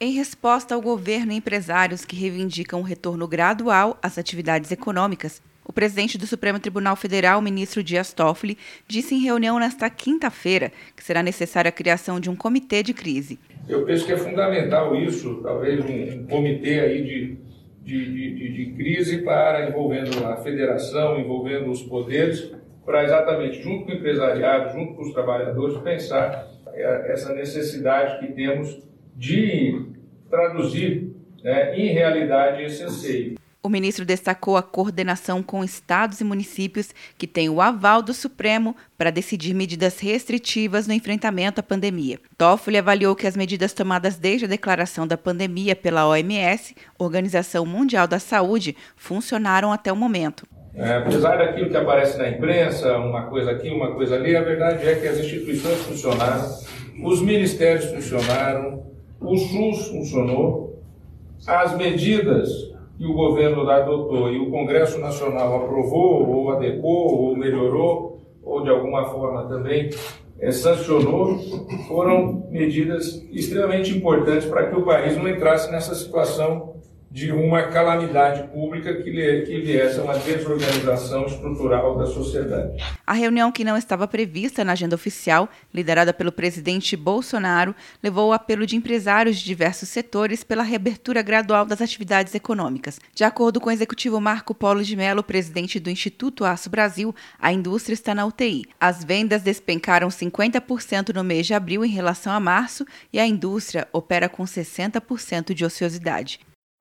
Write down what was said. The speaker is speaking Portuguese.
Em resposta ao governo e empresários que reivindicam o retorno gradual às atividades econômicas, o presidente do Supremo Tribunal Federal, ministro Dias Toffoli, disse em reunião nesta quinta-feira que será necessária a criação de um comitê de crise. Eu penso que é fundamental isso, talvez um, um comitê aí de, de, de, de, crise para envolvendo a federação, envolvendo os poderes, para exatamente junto com o empresariado, junto com os trabalhadores, pensar é, essa necessidade que temos de traduzir né, em realidade esse anseio. O ministro destacou a coordenação com estados e municípios que têm o aval do Supremo para decidir medidas restritivas no enfrentamento à pandemia. Toffoli avaliou que as medidas tomadas desde a declaração da pandemia pela OMS, Organização Mundial da Saúde, funcionaram até o momento. É, apesar daquilo que aparece na imprensa, uma coisa aqui, uma coisa ali, a verdade é que as instituições funcionaram, os ministérios funcionaram, o SUS funcionou, as medidas que o governo adotou e o Congresso Nacional aprovou, ou adequou, ou melhorou, ou de alguma forma também é, sancionou, foram medidas extremamente importantes para que o país não entrasse nessa situação de uma calamidade pública que, viesse a uma desorganização estrutural da sociedade. A reunião, que não estava prevista na agenda oficial, liderada pelo presidente Bolsonaro, levou o apelo de empresários de diversos setores pela reabertura gradual das atividades econômicas. De acordo com o executivo Marco Polo de Mello, presidente do Instituto Aço Brasil, a indústria está na UTI. As vendas despencaram 50% no mês de abril em relação a março e a indústria opera com 60% de ociosidade.